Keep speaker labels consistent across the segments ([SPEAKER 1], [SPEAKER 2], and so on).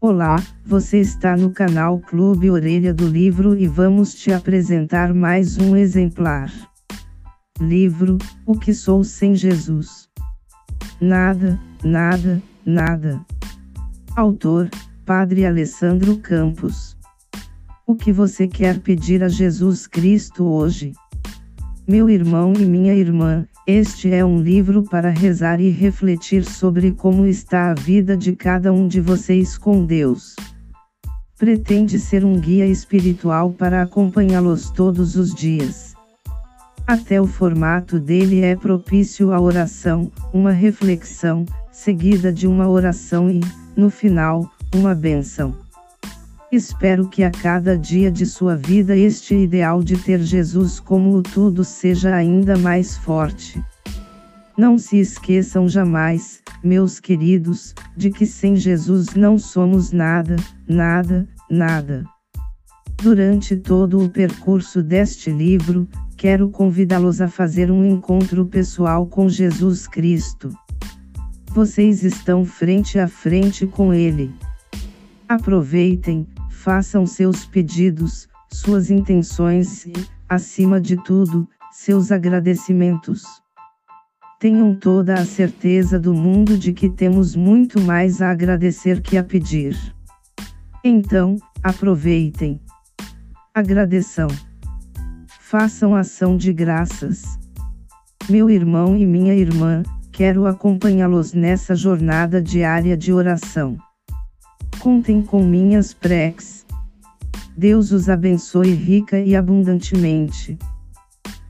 [SPEAKER 1] Olá, você está no canal Clube Orelha do Livro e vamos te apresentar mais um exemplar. Livro: O que sou sem Jesus? Nada, nada, nada. Autor: Padre Alessandro Campos. O que você quer pedir a Jesus Cristo hoje? Meu irmão e minha irmã, este é um livro para rezar e refletir sobre como está a vida de cada um de vocês com Deus. Pretende ser um guia espiritual para acompanhá-los todos os dias. Até o formato dele é propício à oração, uma reflexão, seguida de uma oração e, no final, uma bênção. Espero que a cada dia de sua vida este ideal de ter Jesus como o tudo seja ainda mais forte. Não se esqueçam jamais, meus queridos, de que sem Jesus não somos nada, nada, nada. Durante todo o percurso deste livro, quero convidá-los a fazer um encontro pessoal com Jesus Cristo. Vocês estão frente a frente com Ele. Aproveitem, façam seus pedidos, suas intenções e, acima de tudo, seus agradecimentos. Tenham toda a certeza do mundo de que temos muito mais a agradecer que a pedir. Então, aproveitem. Agradeçam. Façam ação de graças. Meu irmão e minha irmã, quero acompanhá-los nessa jornada diária de oração. Contem com minhas preces. Deus os abençoe rica e abundantemente.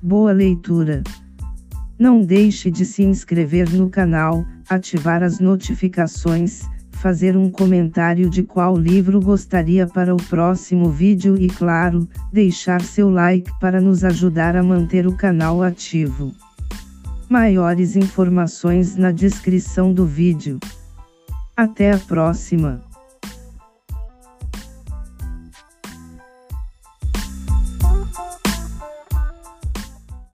[SPEAKER 1] Boa leitura. Não deixe de se inscrever no canal, ativar as notificações, fazer um comentário de qual livro gostaria para o próximo vídeo e claro, deixar seu like para nos ajudar a manter o canal ativo. Maiores informações na descrição do vídeo. Até a próxima!